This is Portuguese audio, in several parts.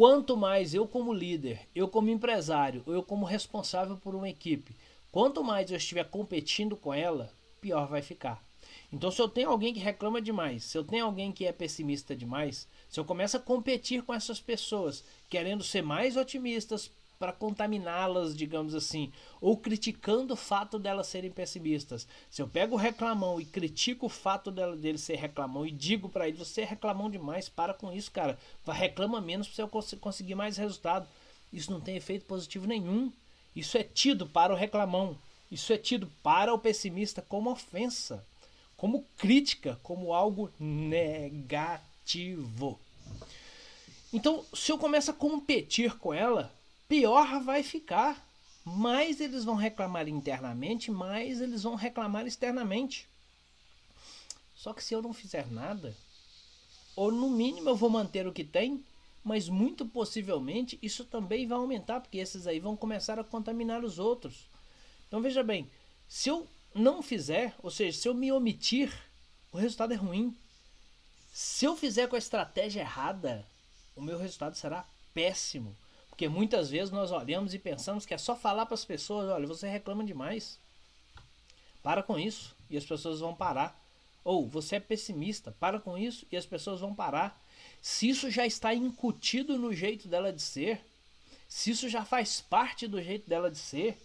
quanto mais eu como líder, eu como empresário, eu como responsável por uma equipe, quanto mais eu estiver competindo com ela, pior vai ficar. Então, se eu tenho alguém que reclama demais, se eu tenho alguém que é pessimista demais, se eu começo a competir com essas pessoas, querendo ser mais otimistas para contaminá-las, digamos assim, ou criticando o fato delas serem pessimistas. Se eu pego o reclamão e critico o fato dela, dele ser reclamão e digo para ele, você é reclamão demais, para com isso, cara. Reclama menos para você conseguir mais resultado. Isso não tem efeito positivo nenhum. Isso é tido para o reclamão. Isso é tido para o pessimista como ofensa como crítica, como algo negativo. Então, se eu começo a competir com ela, pior vai ficar. Mais eles vão reclamar internamente, mais eles vão reclamar externamente. Só que se eu não fizer nada, ou no mínimo eu vou manter o que tem, mas muito possivelmente isso também vai aumentar, porque esses aí vão começar a contaminar os outros. Então veja bem, se eu não fizer, ou seja, se eu me omitir, o resultado é ruim. Se eu fizer com a estratégia errada, o meu resultado será péssimo. Porque muitas vezes nós olhamos e pensamos que é só falar para as pessoas: olha, você reclama demais. Para com isso e as pessoas vão parar. Ou você é pessimista, para com isso e as pessoas vão parar. Se isso já está incutido no jeito dela de ser, se isso já faz parte do jeito dela de ser,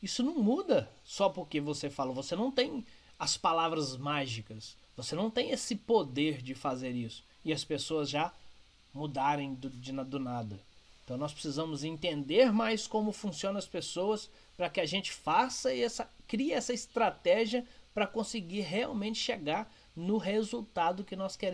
isso não muda só porque você fala. Você não tem as palavras mágicas. Você não tem esse poder de fazer isso. E as pessoas já mudarem do, de, do nada. Então nós precisamos entender mais como funcionam as pessoas para que a gente faça essa, crie essa estratégia para conseguir realmente chegar no resultado que nós queremos.